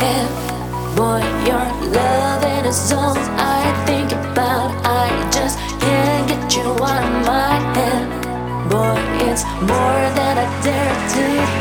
if boy your loving is songs, I think about. I just can't get you out of my head, boy. It's more than I dare to.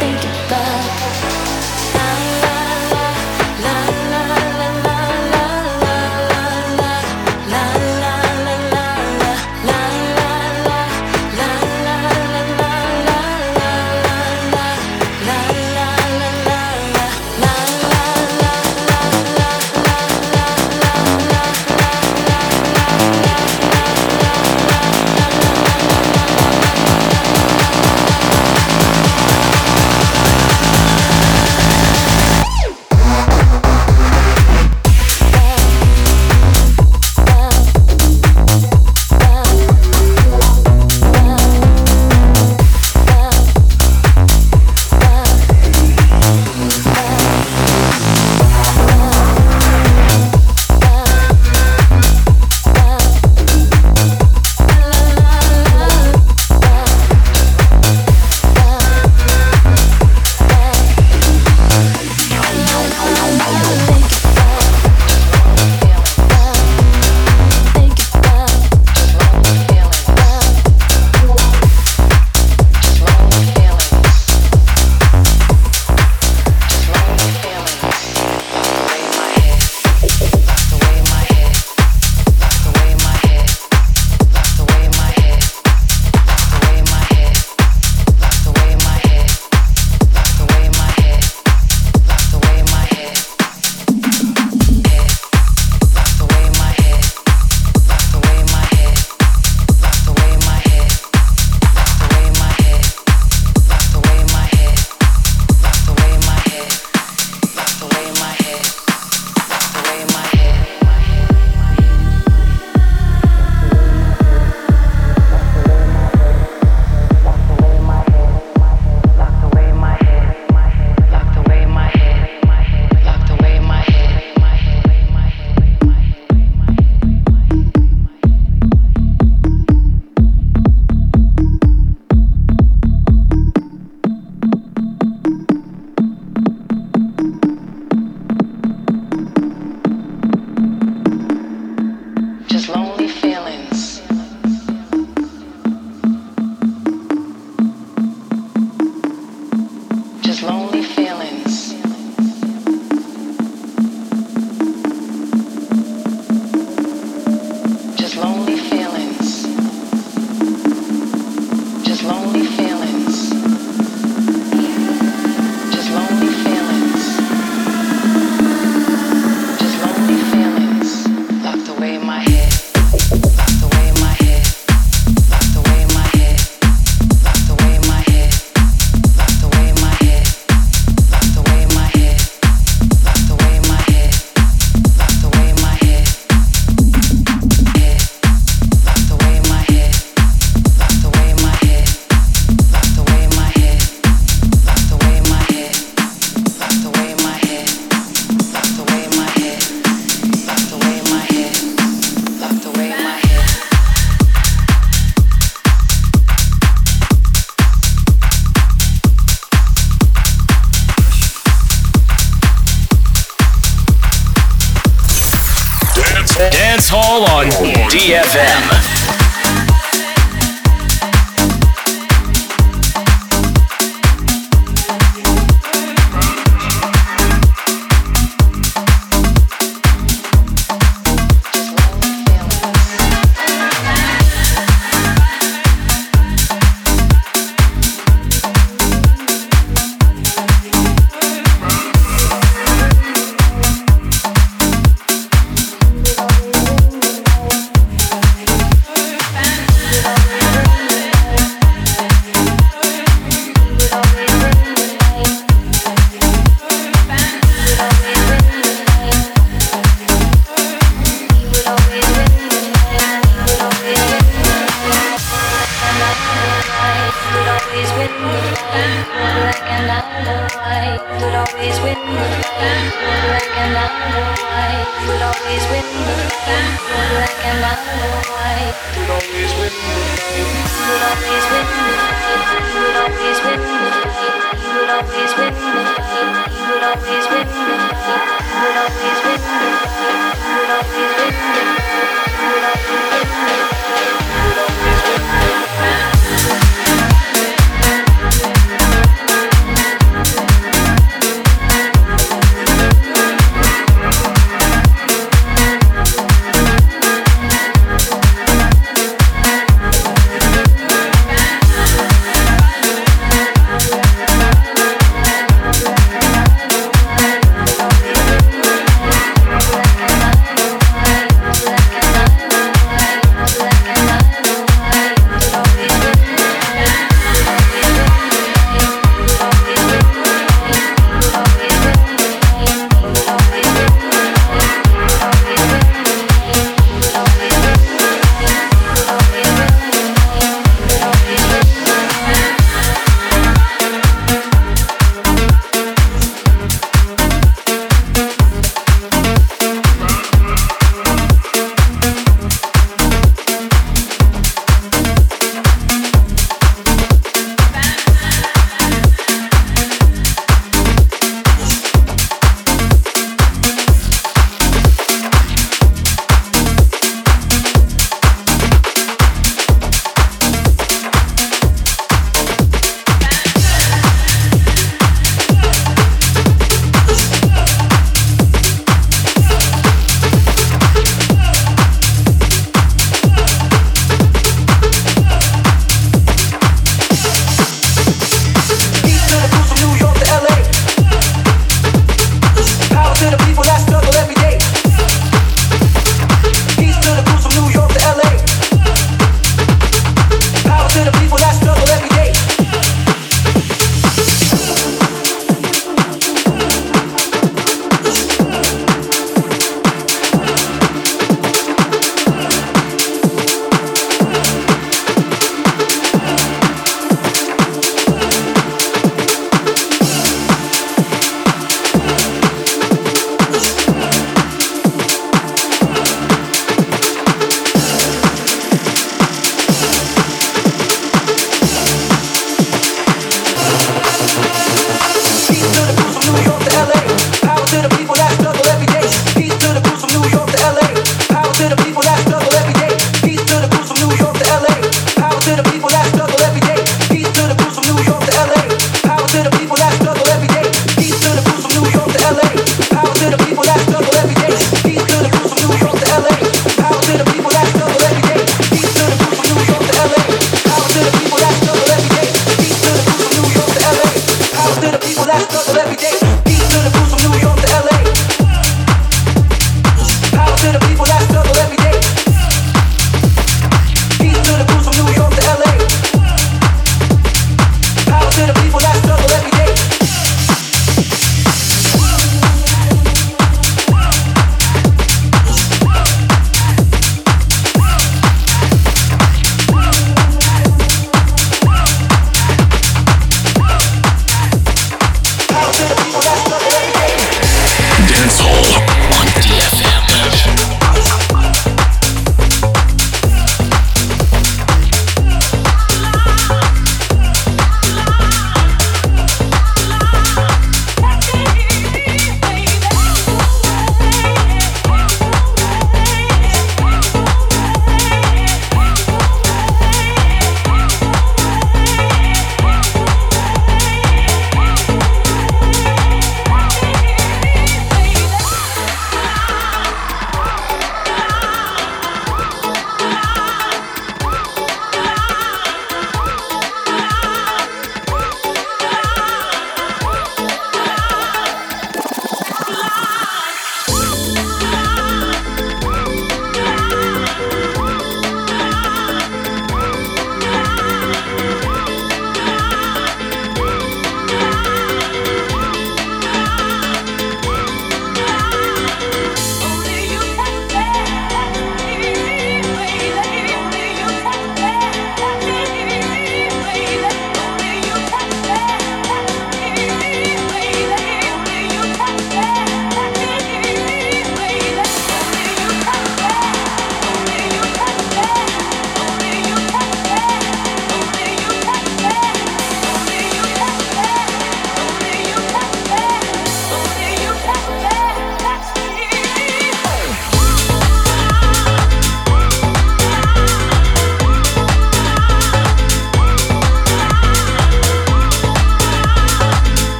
Dance Hall on DFM.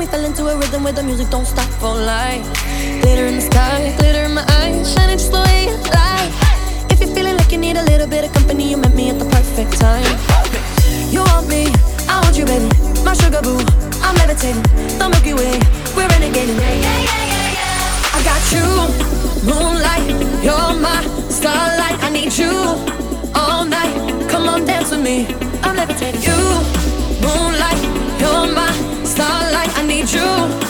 we fell into a rhythm where the music don't stop for life. Glitter in the sky, glitter in my eyes, shining just the way you like. If you're feeling like you need a little bit of company, you met me at the perfect time. You want me, I want you, baby. My sugar boo, I'm levitating. The Milky Way, we're renegading. Yeah, yeah, yeah, yeah. I got you, moonlight, you're my starlight. I need you all night. Come on, dance with me. I'm levitating. You, moonlight true.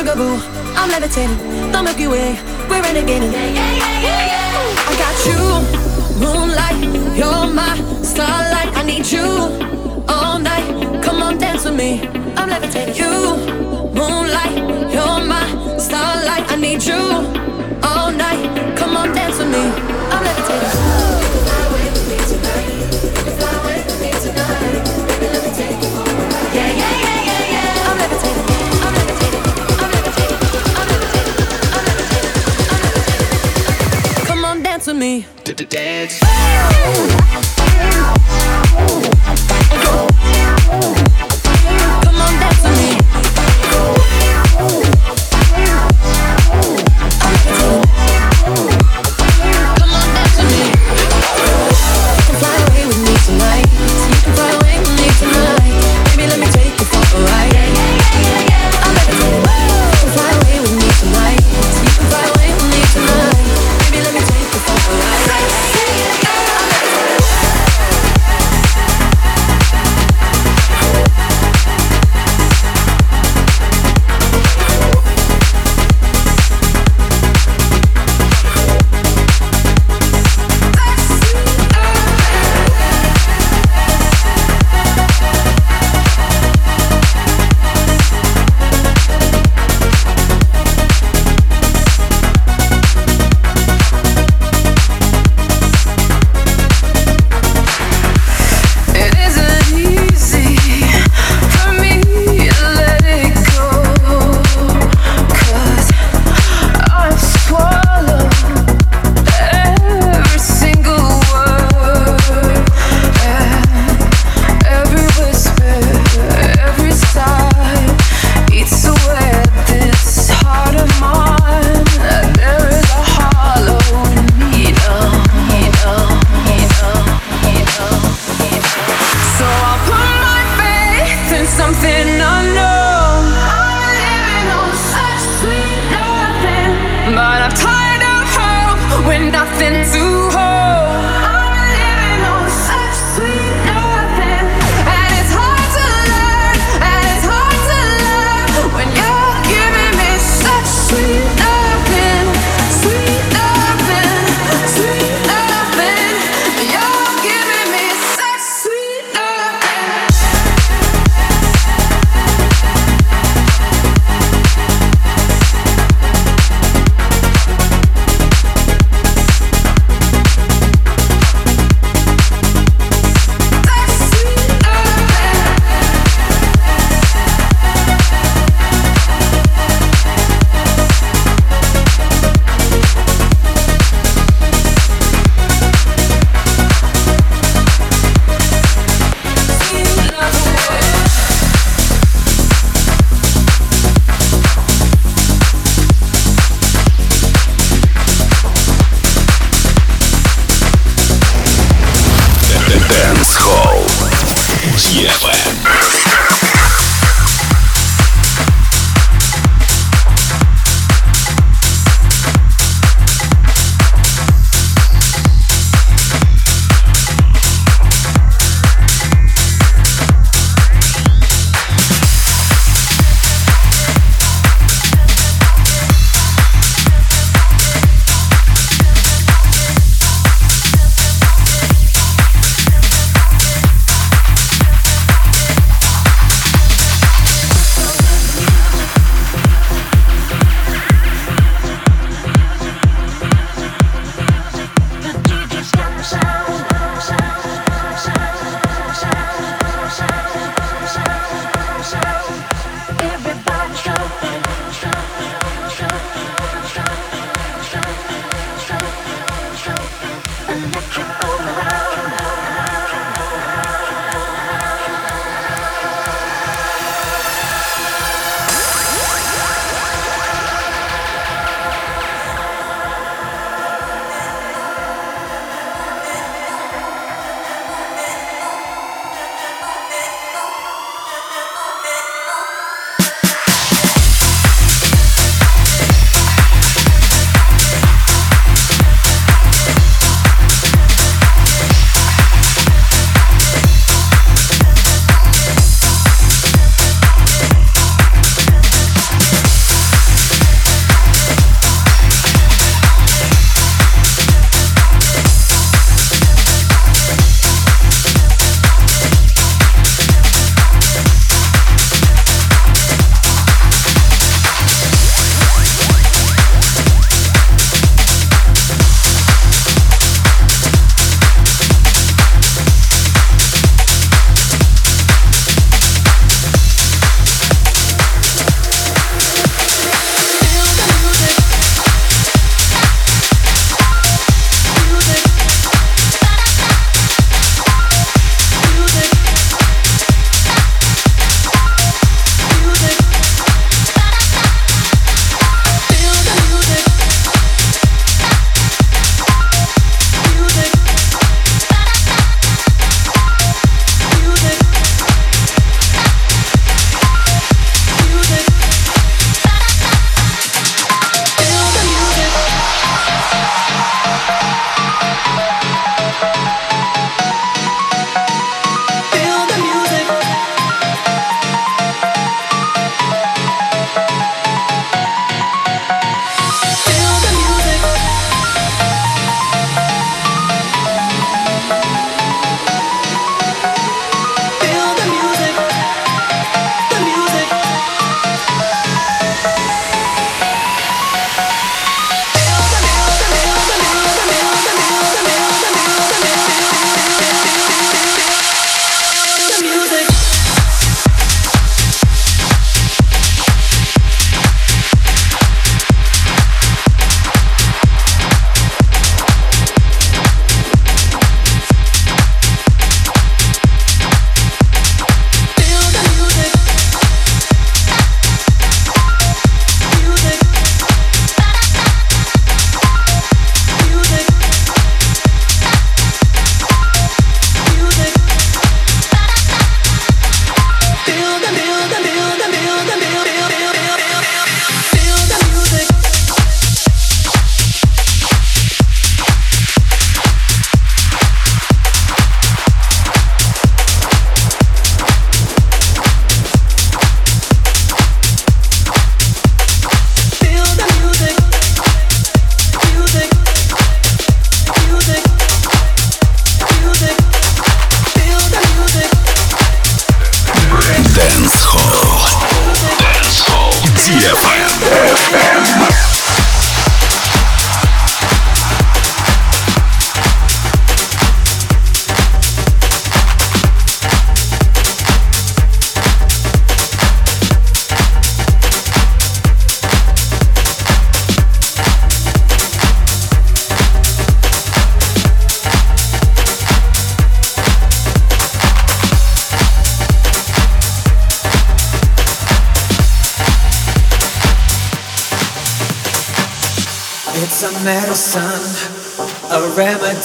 sugar boo. I'm levitating, don't the Milky Way, we're renegading. Yeah, yeah, yeah, yeah, yeah. I got you, moonlight, you're my starlight. I need you all night. Come on, dance with me. I'm levitating. You, moonlight, you're my starlight. I need you all night. Come on, dance with me. I'm levitating. into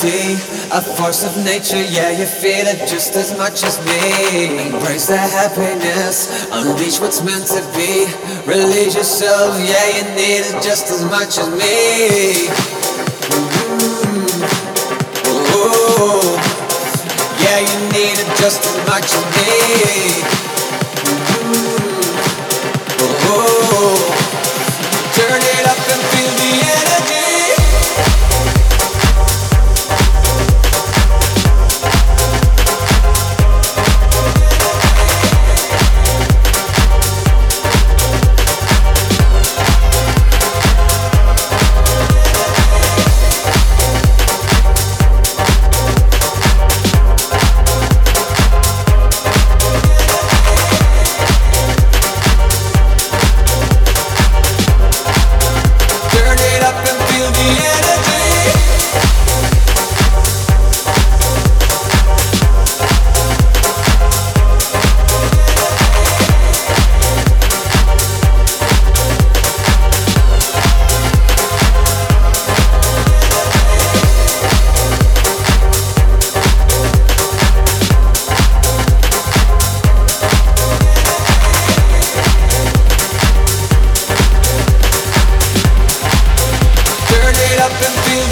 remedy, a force of nature. Yeah, you feel it just as much as me. Embrace the happiness, unleash what's meant to be. Release yourself, yeah, you need it just as much as me. Mm-hmm. yeah, you need it just as much as me.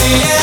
Dance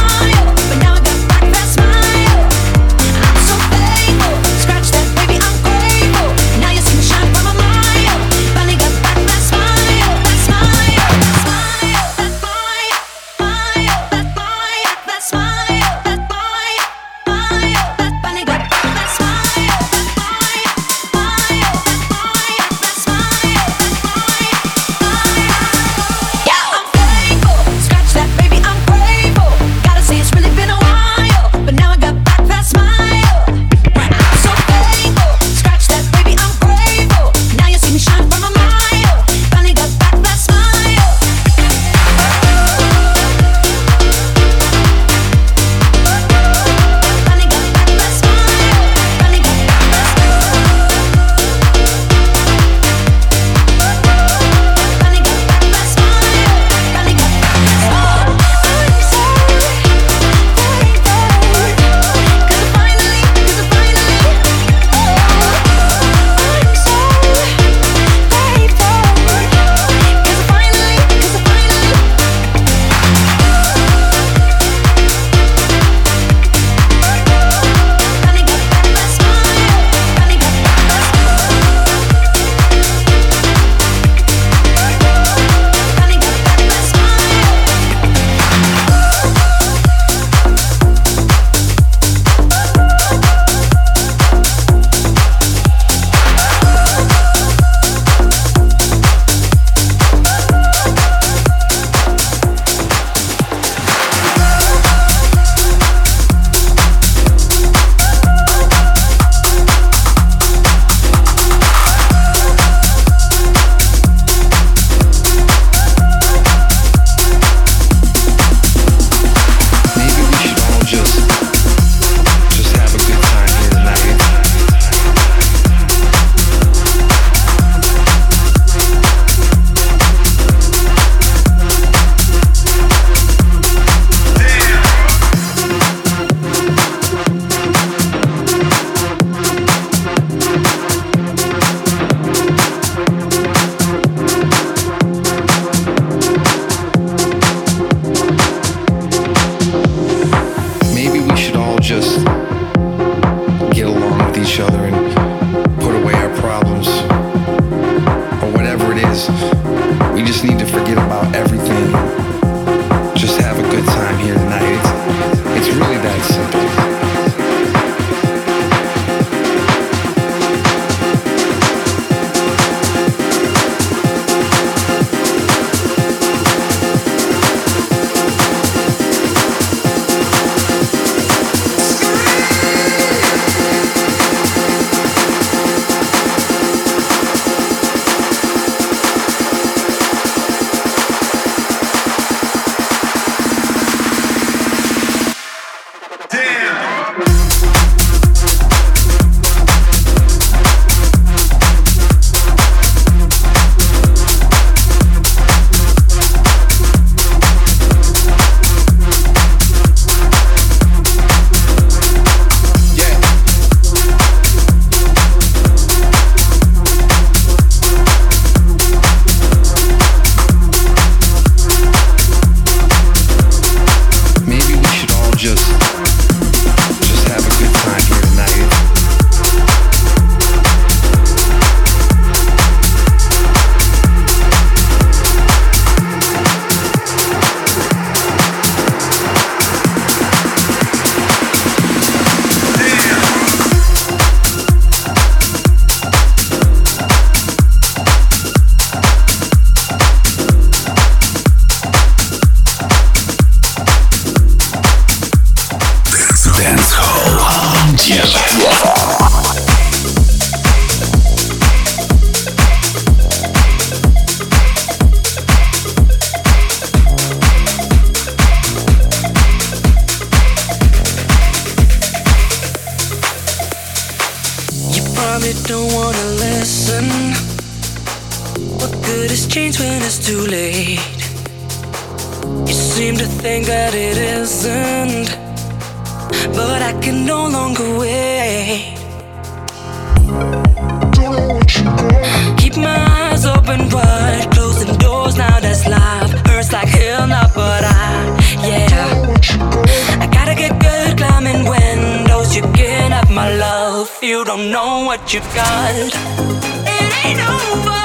if you don't know what you've got. It ain't over.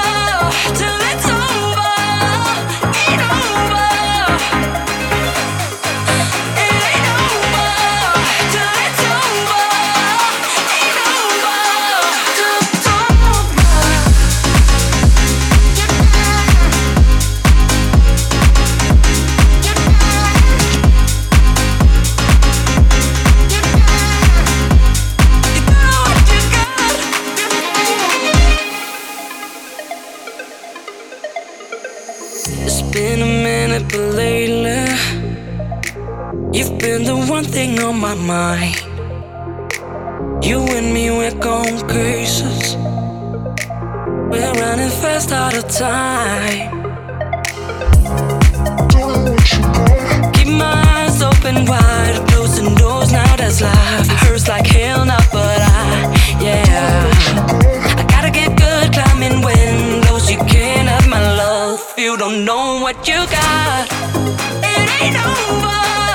my mind. You and me, we're going cases. We're running fast out of time. Keep my eyes open wide, closing doors. Now that's life. Hurts like hell, now, but I, yeah. I gotta get good climbing windows. You can't have my love. You don't know what you got. It ain't over.